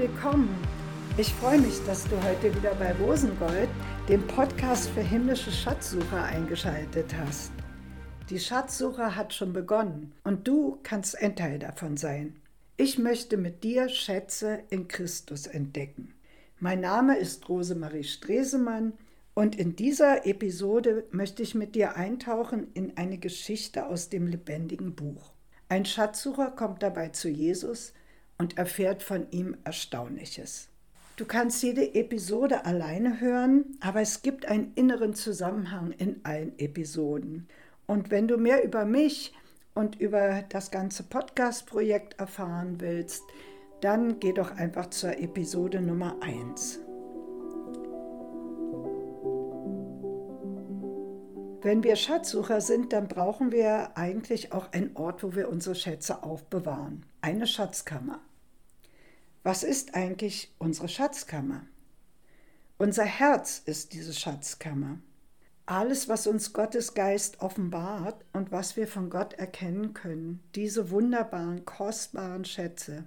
willkommen. Ich freue mich, dass du heute wieder bei Rosengold, dem Podcast für himmlische Schatzsucher, eingeschaltet hast. Die Schatzsuche hat schon begonnen und du kannst ein Teil davon sein. Ich möchte mit dir Schätze in Christus entdecken. Mein Name ist Rosemarie Stresemann und in dieser Episode möchte ich mit dir eintauchen in eine Geschichte aus dem lebendigen Buch. Ein Schatzsucher kommt dabei zu Jesus und erfährt von ihm Erstaunliches. Du kannst jede Episode alleine hören, aber es gibt einen inneren Zusammenhang in allen Episoden. Und wenn du mehr über mich und über das ganze Podcast-Projekt erfahren willst, dann geh doch einfach zur Episode Nummer 1. Wenn wir Schatzsucher sind, dann brauchen wir eigentlich auch einen Ort, wo wir unsere Schätze aufbewahren. Eine Schatzkammer. Was ist eigentlich unsere Schatzkammer? Unser Herz ist diese Schatzkammer. Alles, was uns Gottes Geist offenbart und was wir von Gott erkennen können, diese wunderbaren, kostbaren Schätze,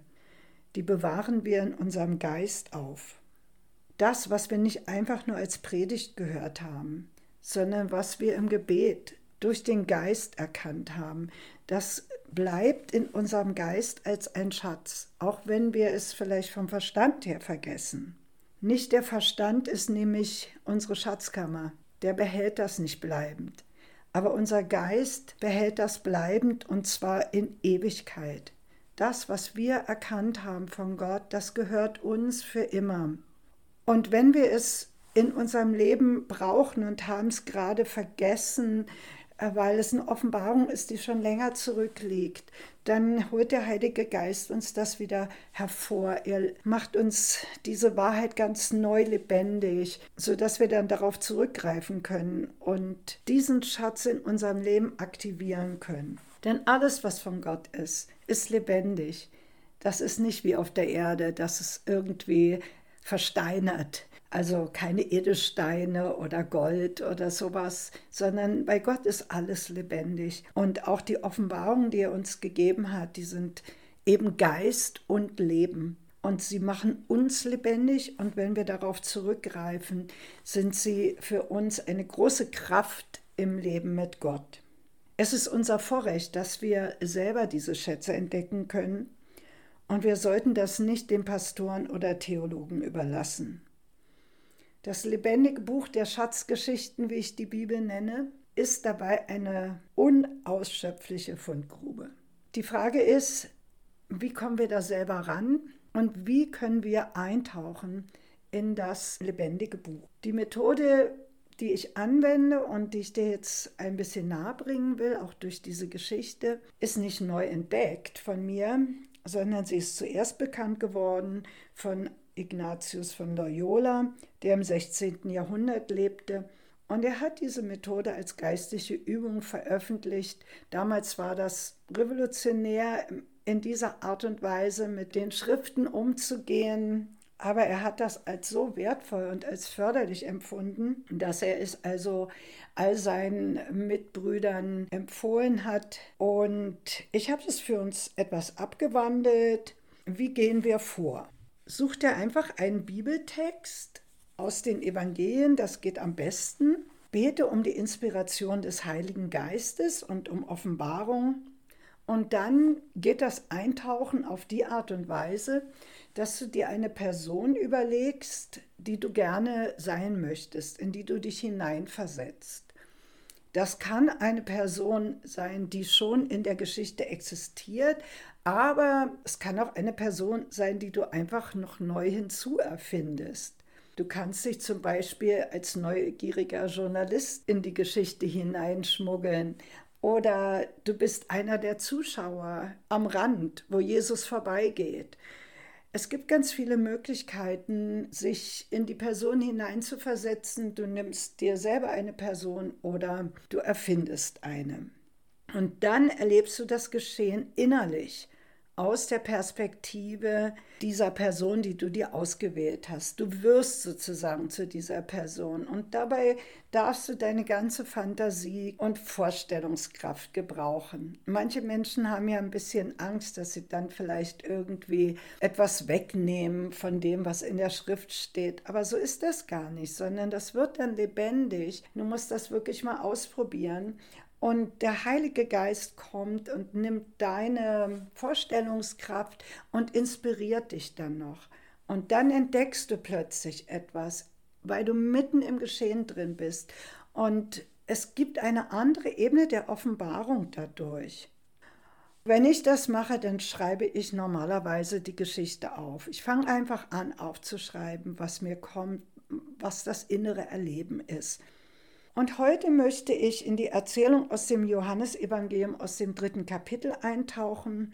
die bewahren wir in unserem Geist auf. Das, was wir nicht einfach nur als Predigt gehört haben, sondern was wir im Gebet durch den Geist erkannt haben, das bleibt in unserem Geist als ein Schatz, auch wenn wir es vielleicht vom Verstand her vergessen. Nicht der Verstand ist nämlich unsere Schatzkammer, der behält das nicht bleibend. Aber unser Geist behält das bleibend und zwar in Ewigkeit. Das, was wir erkannt haben von Gott, das gehört uns für immer. Und wenn wir es in unserem Leben brauchen und haben es gerade vergessen, weil es eine Offenbarung ist, die schon länger zurückliegt, dann holt der Heilige Geist uns das wieder hervor. Er macht uns diese Wahrheit ganz neu lebendig, sodass wir dann darauf zurückgreifen können und diesen Schatz in unserem Leben aktivieren können. Denn alles, was von Gott ist, ist lebendig. Das ist nicht wie auf der Erde, dass es irgendwie versteinert also keine Edelsteine oder Gold oder sowas, sondern bei Gott ist alles lebendig. Und auch die Offenbarungen, die er uns gegeben hat, die sind eben Geist und Leben. Und sie machen uns lebendig und wenn wir darauf zurückgreifen, sind sie für uns eine große Kraft im Leben mit Gott. Es ist unser Vorrecht, dass wir selber diese Schätze entdecken können und wir sollten das nicht den Pastoren oder Theologen überlassen. Das lebendige Buch der Schatzgeschichten, wie ich die Bibel nenne, ist dabei eine unausschöpfliche Fundgrube. Die Frage ist, wie kommen wir da selber ran und wie können wir eintauchen in das lebendige Buch? Die Methode, die ich anwende und die ich dir jetzt ein bisschen nahebringen will, auch durch diese Geschichte, ist nicht neu entdeckt von mir, sondern sie ist zuerst bekannt geworden von Ignatius von Loyola, der im 16. Jahrhundert lebte. Und er hat diese Methode als geistliche Übung veröffentlicht. Damals war das revolutionär, in dieser Art und Weise mit den Schriften umzugehen. Aber er hat das als so wertvoll und als förderlich empfunden, dass er es also all seinen Mitbrüdern empfohlen hat. Und ich habe es für uns etwas abgewandelt. Wie gehen wir vor? Such dir einfach einen Bibeltext aus den Evangelien, das geht am besten. Bete um die Inspiration des Heiligen Geistes und um Offenbarung. Und dann geht das Eintauchen auf die Art und Weise, dass du dir eine Person überlegst, die du gerne sein möchtest, in die du dich hineinversetzt. Das kann eine Person sein, die schon in der Geschichte existiert, aber es kann auch eine Person sein, die du einfach noch neu hinzuerfindest. Du kannst dich zum Beispiel als neugieriger Journalist in die Geschichte hineinschmuggeln. Oder du bist einer der Zuschauer am Rand, wo Jesus vorbeigeht. Es gibt ganz viele Möglichkeiten, sich in die Person hineinzuversetzen. Du nimmst dir selber eine Person oder du erfindest eine. Und dann erlebst du das Geschehen innerlich aus der Perspektive dieser Person, die du dir ausgewählt hast. Du wirst sozusagen zu dieser Person und dabei darfst du deine ganze Fantasie und Vorstellungskraft gebrauchen. Manche Menschen haben ja ein bisschen Angst, dass sie dann vielleicht irgendwie etwas wegnehmen von dem, was in der Schrift steht. Aber so ist das gar nicht, sondern das wird dann lebendig. Du musst das wirklich mal ausprobieren. Und der Heilige Geist kommt und nimmt deine Vorstellungskraft und inspiriert dich dann noch. Und dann entdeckst du plötzlich etwas, weil du mitten im Geschehen drin bist. Und es gibt eine andere Ebene der Offenbarung dadurch. Wenn ich das mache, dann schreibe ich normalerweise die Geschichte auf. Ich fange einfach an aufzuschreiben, was mir kommt, was das innere Erleben ist. Und heute möchte ich in die Erzählung aus dem Johannesevangelium aus dem dritten Kapitel eintauchen.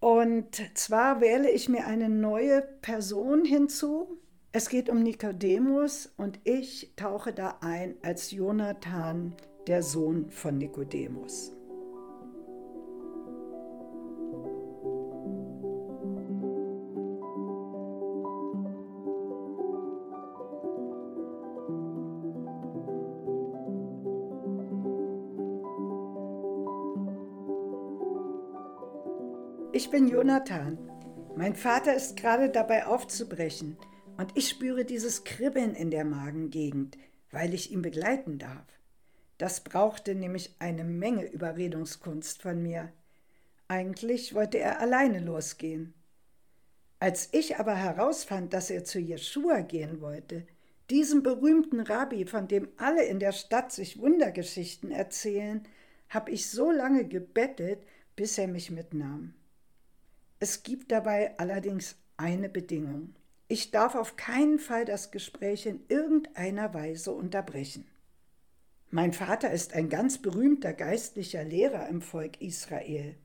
Und zwar wähle ich mir eine neue Person hinzu. Es geht um Nikodemus und ich tauche da ein als Jonathan, der Sohn von Nikodemus. Jonathan. Mein Vater ist gerade dabei aufzubrechen und ich spüre dieses Kribbeln in der Magengegend, weil ich ihn begleiten darf. Das brauchte nämlich eine Menge Überredungskunst von mir. Eigentlich wollte er alleine losgehen. Als ich aber herausfand, dass er zu Jeschua gehen wollte, diesem berühmten Rabbi, von dem alle in der Stadt sich Wundergeschichten erzählen, habe ich so lange gebettet, bis er mich mitnahm. Es gibt dabei allerdings eine Bedingung. Ich darf auf keinen Fall das Gespräch in irgendeiner Weise unterbrechen. Mein Vater ist ein ganz berühmter geistlicher Lehrer im Volk Israel.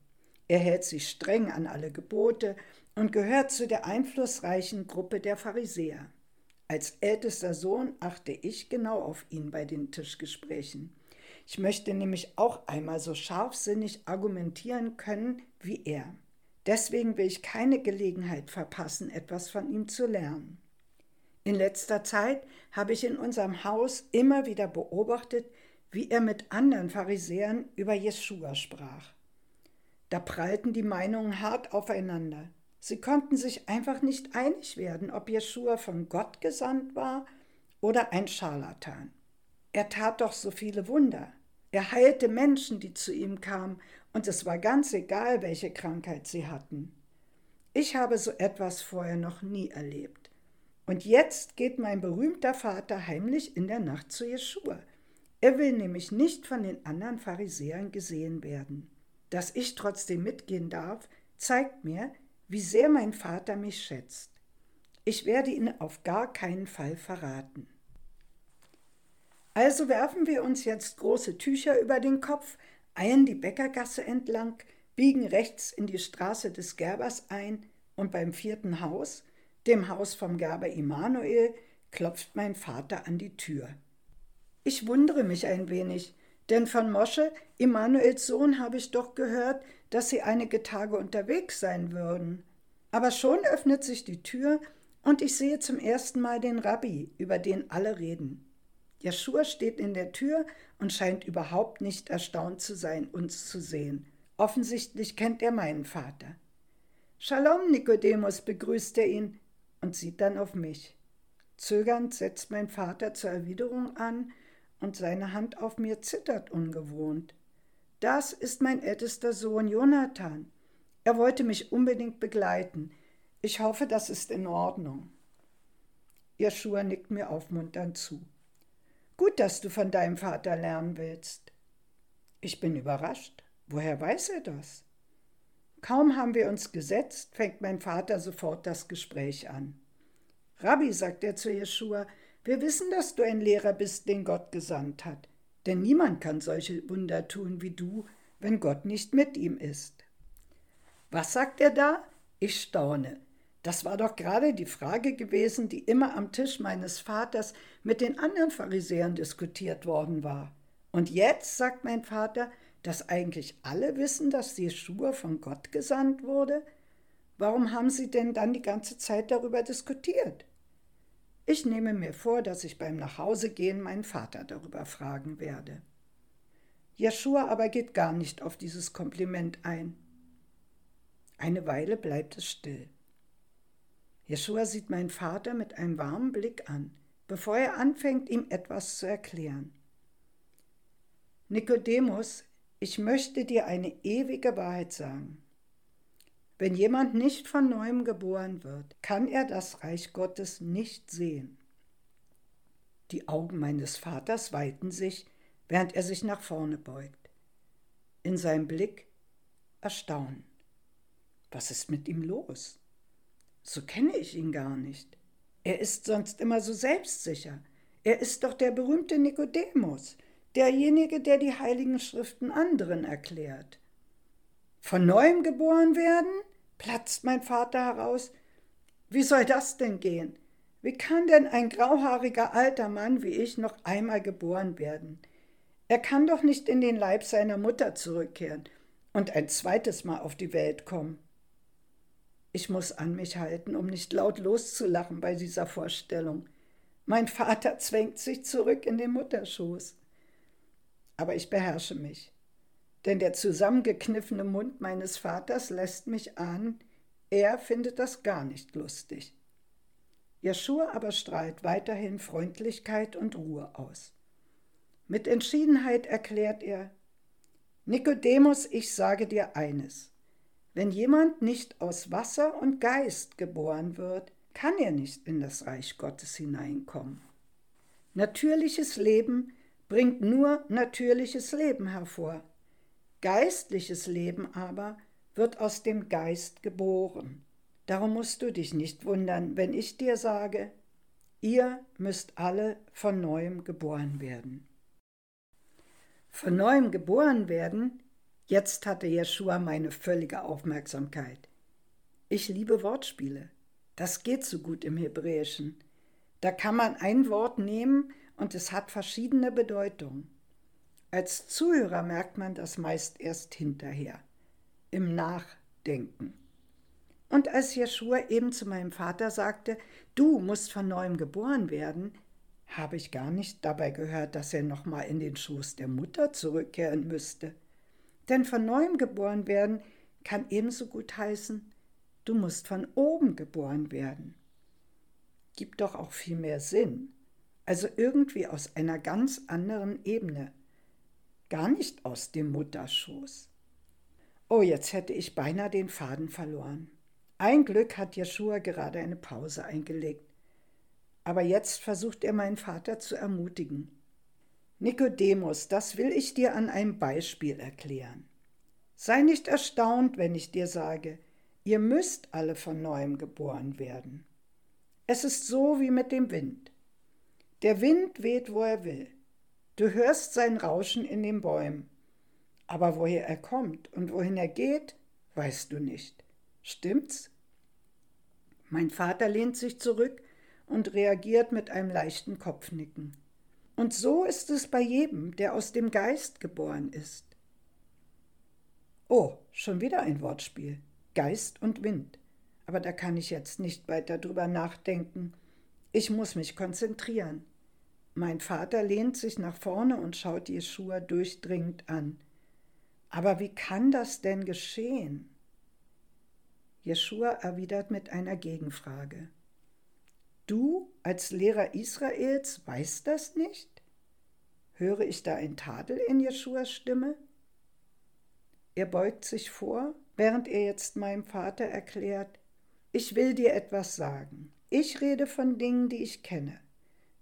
Er hält sich streng an alle Gebote und gehört zu der einflussreichen Gruppe der Pharisäer. Als ältester Sohn achte ich genau auf ihn bei den Tischgesprächen. Ich möchte nämlich auch einmal so scharfsinnig argumentieren können wie er. Deswegen will ich keine Gelegenheit verpassen, etwas von ihm zu lernen. In letzter Zeit habe ich in unserem Haus immer wieder beobachtet, wie er mit anderen Pharisäern über Jeschua sprach. Da prallten die Meinungen hart aufeinander. Sie konnten sich einfach nicht einig werden, ob Jeschua von Gott gesandt war oder ein Scharlatan. Er tat doch so viele Wunder. Er heilte Menschen, die zu ihm kamen, und es war ganz egal, welche Krankheit sie hatten. Ich habe so etwas vorher noch nie erlebt. Und jetzt geht mein berühmter Vater heimlich in der Nacht zu Jeschua. Er will nämlich nicht von den anderen Pharisäern gesehen werden. Dass ich trotzdem mitgehen darf, zeigt mir, wie sehr mein Vater mich schätzt. Ich werde ihn auf gar keinen Fall verraten. Also werfen wir uns jetzt große Tücher über den Kopf, eilen die Bäckergasse entlang, biegen rechts in die Straße des Gerbers ein und beim vierten Haus, dem Haus vom Gerber Immanuel, klopft mein Vater an die Tür. Ich wundere mich ein wenig, denn von Mosche, Immanuels Sohn, habe ich doch gehört, dass sie einige Tage unterwegs sein würden. Aber schon öffnet sich die Tür und ich sehe zum ersten Mal den Rabbi, über den alle reden. Jeschua steht in der Tür und scheint überhaupt nicht erstaunt zu sein, uns zu sehen. Offensichtlich kennt er meinen Vater. Shalom, Nikodemus, begrüßt er ihn und sieht dann auf mich. Zögernd setzt mein Vater zur Erwiderung an und seine Hand auf mir zittert ungewohnt. Das ist mein ältester Sohn Jonathan. Er wollte mich unbedingt begleiten. Ich hoffe, das ist in Ordnung. Joshua nickt mir aufmunternd zu. Gut, dass du von deinem Vater lernen willst. Ich bin überrascht. Woher weiß er das? Kaum haben wir uns gesetzt, fängt mein Vater sofort das Gespräch an. Rabbi, sagt er zu Jeschua, wir wissen, dass du ein Lehrer bist, den Gott gesandt hat. Denn niemand kann solche Wunder tun wie du, wenn Gott nicht mit ihm ist. Was sagt er da? Ich staune. Das war doch gerade die Frage gewesen, die immer am Tisch meines Vaters mit den anderen Pharisäern diskutiert worden war. Und jetzt, sagt mein Vater, dass eigentlich alle wissen, dass Jeschua von Gott gesandt wurde? Warum haben sie denn dann die ganze Zeit darüber diskutiert? Ich nehme mir vor, dass ich beim Nachhausegehen meinen Vater darüber fragen werde. Jeschua aber geht gar nicht auf dieses Kompliment ein. Eine Weile bleibt es still. Jeschua sieht meinen Vater mit einem warmen Blick an, bevor er anfängt, ihm etwas zu erklären. Nikodemus, ich möchte dir eine ewige Wahrheit sagen. Wenn jemand nicht von neuem geboren wird, kann er das Reich Gottes nicht sehen. Die Augen meines Vaters weiten sich, während er sich nach vorne beugt. In seinem Blick Erstaunen. Was ist mit ihm los? So kenne ich ihn gar nicht. Er ist sonst immer so selbstsicher. Er ist doch der berühmte Nikodemus, derjenige, der die heiligen Schriften anderen erklärt. Von neuem geboren werden? platzt mein Vater heraus. Wie soll das denn gehen? Wie kann denn ein grauhaariger alter Mann wie ich noch einmal geboren werden? Er kann doch nicht in den Leib seiner Mutter zurückkehren und ein zweites Mal auf die Welt kommen. Ich muss an mich halten, um nicht laut loszulachen bei dieser Vorstellung. Mein Vater zwängt sich zurück in den Mutterschoß. Aber ich beherrsche mich denn der zusammengekniffene Mund meines Vaters lässt mich ahnen, er findet das gar nicht lustig. Jeschua aber strahlt weiterhin Freundlichkeit und Ruhe aus. Mit Entschiedenheit erklärt er, Nikodemus, ich sage dir eines, wenn jemand nicht aus Wasser und Geist geboren wird, kann er nicht in das Reich Gottes hineinkommen. Natürliches Leben bringt nur natürliches Leben hervor, Geistliches Leben aber wird aus dem Geist geboren. Darum musst du dich nicht wundern, wenn ich dir sage, ihr müsst alle von neuem geboren werden. Von neuem geboren werden, jetzt hatte Jeschua meine völlige Aufmerksamkeit. Ich liebe Wortspiele. Das geht so gut im Hebräischen. Da kann man ein Wort nehmen und es hat verschiedene Bedeutungen. Als Zuhörer merkt man das meist erst hinterher, im Nachdenken. Und als Jeschua eben zu meinem Vater sagte, du musst von neuem geboren werden, habe ich gar nicht dabei gehört, dass er nochmal in den Schoß der Mutter zurückkehren müsste. Denn von neuem geboren werden kann ebenso gut heißen, du musst von oben geboren werden. Gibt doch auch viel mehr Sinn. Also irgendwie aus einer ganz anderen Ebene gar nicht aus dem Mutterschoß. Oh, jetzt hätte ich beinahe den Faden verloren. Ein Glück hat Jeschua gerade eine Pause eingelegt. Aber jetzt versucht er meinen Vater zu ermutigen. Nikodemus, das will ich dir an einem Beispiel erklären. Sei nicht erstaunt, wenn ich dir sage, ihr müsst alle von neuem geboren werden. Es ist so wie mit dem Wind. Der Wind weht, wo er will. Du hörst sein Rauschen in den Bäumen. Aber woher er kommt und wohin er geht, weißt du nicht. Stimmt's? Mein Vater lehnt sich zurück und reagiert mit einem leichten Kopfnicken. Und so ist es bei jedem, der aus dem Geist geboren ist. Oh, schon wieder ein Wortspiel. Geist und Wind. Aber da kann ich jetzt nicht weiter drüber nachdenken. Ich muss mich konzentrieren. Mein Vater lehnt sich nach vorne und schaut Jeschua durchdringend an. Aber wie kann das denn geschehen? Jeschua erwidert mit einer Gegenfrage. Du als Lehrer Israels weißt das nicht? Höre ich da ein Tadel in Jeschuas Stimme? Er beugt sich vor, während er jetzt meinem Vater erklärt, ich will dir etwas sagen. Ich rede von Dingen, die ich kenne.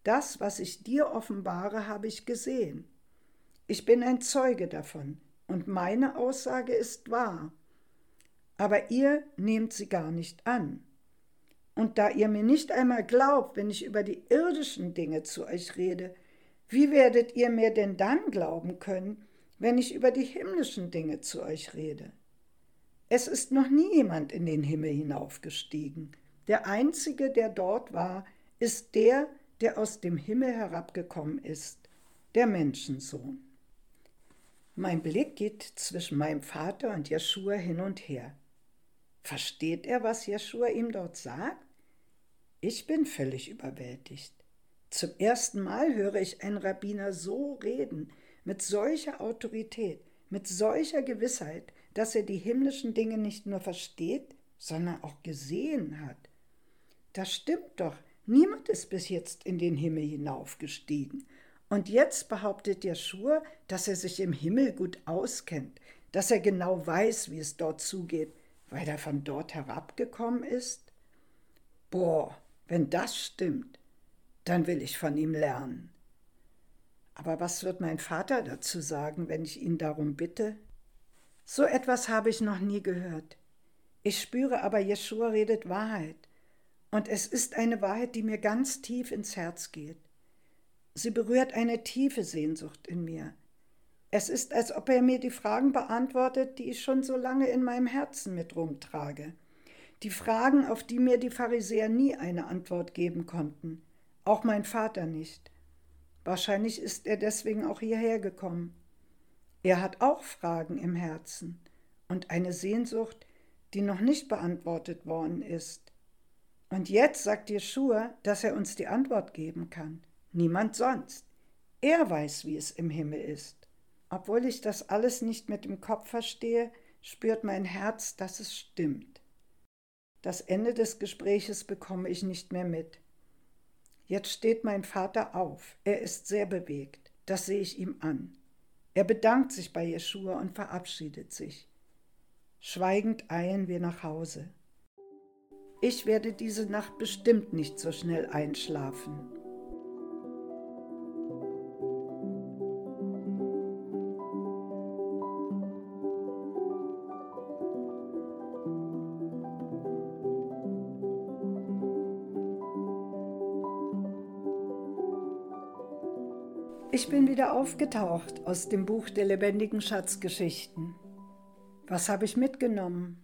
Das, was ich dir offenbare, habe ich gesehen. Ich bin ein Zeuge davon und meine Aussage ist wahr. Aber ihr nehmt sie gar nicht an. Und da ihr mir nicht einmal glaubt, wenn ich über die irdischen Dinge zu euch rede, wie werdet ihr mir denn dann glauben können, wenn ich über die himmlischen Dinge zu euch rede? Es ist noch nie jemand in den Himmel hinaufgestiegen. Der einzige, der dort war, ist der, der aus dem Himmel herabgekommen ist, der Menschensohn. Mein Blick geht zwischen meinem Vater und Jeschua hin und her. Versteht er, was Jeschua ihm dort sagt? Ich bin völlig überwältigt. Zum ersten Mal höre ich einen Rabbiner so reden, mit solcher Autorität, mit solcher Gewissheit, dass er die himmlischen Dinge nicht nur versteht, sondern auch gesehen hat. Das stimmt doch. Niemand ist bis jetzt in den Himmel hinaufgestiegen. Und jetzt behauptet Jeschua, dass er sich im Himmel gut auskennt, dass er genau weiß, wie es dort zugeht, weil er von dort herabgekommen ist? Boah, wenn das stimmt, dann will ich von ihm lernen. Aber was wird mein Vater dazu sagen, wenn ich ihn darum bitte? So etwas habe ich noch nie gehört. Ich spüre aber, Jeschua redet Wahrheit. Und es ist eine Wahrheit, die mir ganz tief ins Herz geht. Sie berührt eine tiefe Sehnsucht in mir. Es ist, als ob er mir die Fragen beantwortet, die ich schon so lange in meinem Herzen mit rumtrage. Die Fragen, auf die mir die Pharisäer nie eine Antwort geben konnten. Auch mein Vater nicht. Wahrscheinlich ist er deswegen auch hierher gekommen. Er hat auch Fragen im Herzen und eine Sehnsucht, die noch nicht beantwortet worden ist. Und jetzt sagt Jeschua, dass er uns die Antwort geben kann. Niemand sonst. Er weiß, wie es im Himmel ist. Obwohl ich das alles nicht mit dem Kopf verstehe, spürt mein Herz, dass es stimmt. Das Ende des Gespräches bekomme ich nicht mehr mit. Jetzt steht mein Vater auf. Er ist sehr bewegt. Das sehe ich ihm an. Er bedankt sich bei Jeschua und verabschiedet sich. Schweigend eilen wir nach Hause. Ich werde diese Nacht bestimmt nicht so schnell einschlafen. Ich bin wieder aufgetaucht aus dem Buch der lebendigen Schatzgeschichten. Was habe ich mitgenommen?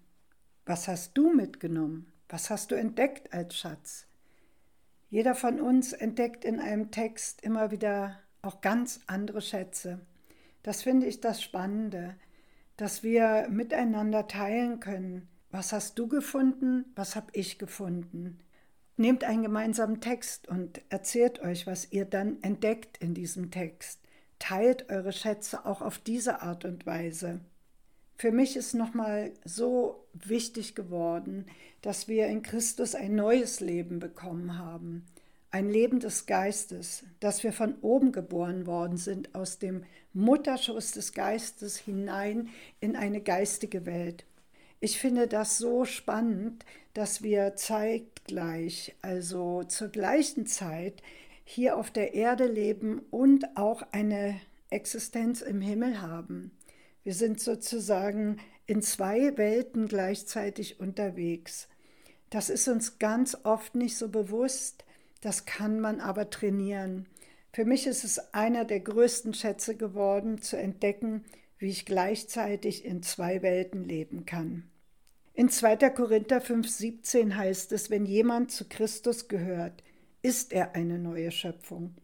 Was hast du mitgenommen? Was hast du entdeckt als Schatz? Jeder von uns entdeckt in einem Text immer wieder auch ganz andere Schätze. Das finde ich das Spannende, dass wir miteinander teilen können. Was hast du gefunden? Was habe ich gefunden? Nehmt einen gemeinsamen Text und erzählt euch, was ihr dann entdeckt in diesem Text. Teilt eure Schätze auch auf diese Art und Weise. Für mich ist nochmal so wichtig geworden, dass wir in Christus ein neues Leben bekommen haben. Ein Leben des Geistes, dass wir von oben geboren worden sind, aus dem Mutterschuss des Geistes hinein in eine geistige Welt. Ich finde das so spannend, dass wir zeitgleich, also zur gleichen Zeit, hier auf der Erde leben und auch eine Existenz im Himmel haben. Wir sind sozusagen in zwei Welten gleichzeitig unterwegs. Das ist uns ganz oft nicht so bewusst, das kann man aber trainieren. Für mich ist es einer der größten Schätze geworden, zu entdecken, wie ich gleichzeitig in zwei Welten leben kann. In 2. Korinther 5,17 heißt es, wenn jemand zu Christus gehört, ist er eine neue Schöpfung.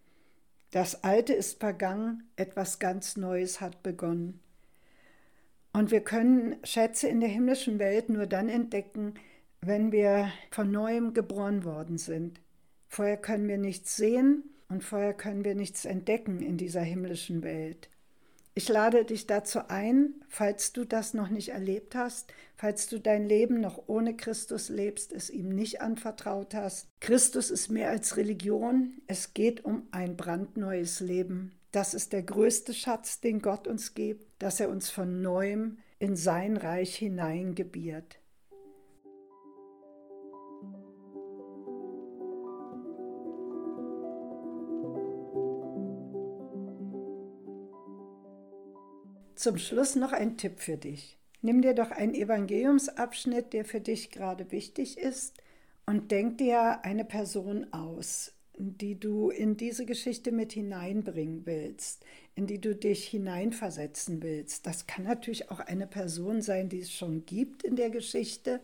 Das Alte ist vergangen, etwas ganz Neues hat begonnen. Und wir können Schätze in der himmlischen Welt nur dann entdecken, wenn wir von neuem geboren worden sind. Vorher können wir nichts sehen und vorher können wir nichts entdecken in dieser himmlischen Welt. Ich lade dich dazu ein, falls du das noch nicht erlebt hast, falls du dein Leben noch ohne Christus lebst, es ihm nicht anvertraut hast. Christus ist mehr als Religion, es geht um ein brandneues Leben. Das ist der größte Schatz, den Gott uns gibt, dass er uns von neuem in sein Reich hineingebiert. Zum Schluss noch ein Tipp für dich. Nimm dir doch einen Evangeliumsabschnitt, der für dich gerade wichtig ist, und denk dir eine Person aus, die du in diese Geschichte mit hineinbringen willst, in die du dich hineinversetzen willst. Das kann natürlich auch eine Person sein, die es schon gibt in der Geschichte.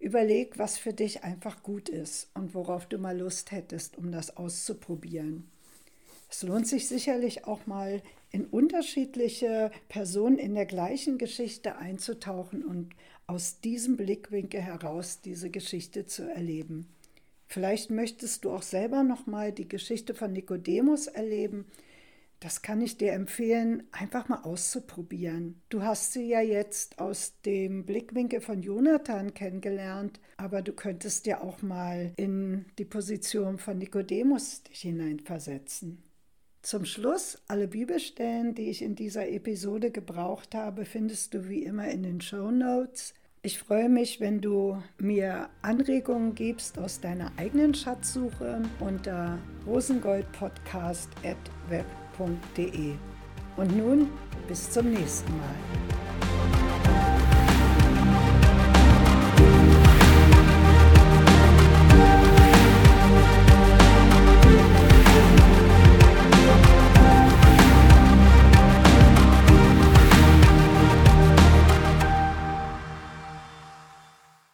Überleg, was für dich einfach gut ist und worauf du mal Lust hättest, um das auszuprobieren. Es lohnt sich sicherlich auch mal in unterschiedliche Personen in der gleichen Geschichte einzutauchen und aus diesem Blickwinkel heraus diese Geschichte zu erleben. Vielleicht möchtest du auch selber noch mal die Geschichte von Nikodemus erleben. Das kann ich dir empfehlen, einfach mal auszuprobieren. Du hast sie ja jetzt aus dem Blickwinkel von Jonathan kennengelernt, aber du könntest ja auch mal in die Position von Nikodemus dich hineinversetzen. Zum Schluss, alle Bibelstellen, die ich in dieser Episode gebraucht habe, findest du wie immer in den Show Notes. Ich freue mich, wenn du mir Anregungen gibst aus deiner eigenen Schatzsuche unter rosengoldpodcast.web.de. Und nun bis zum nächsten Mal.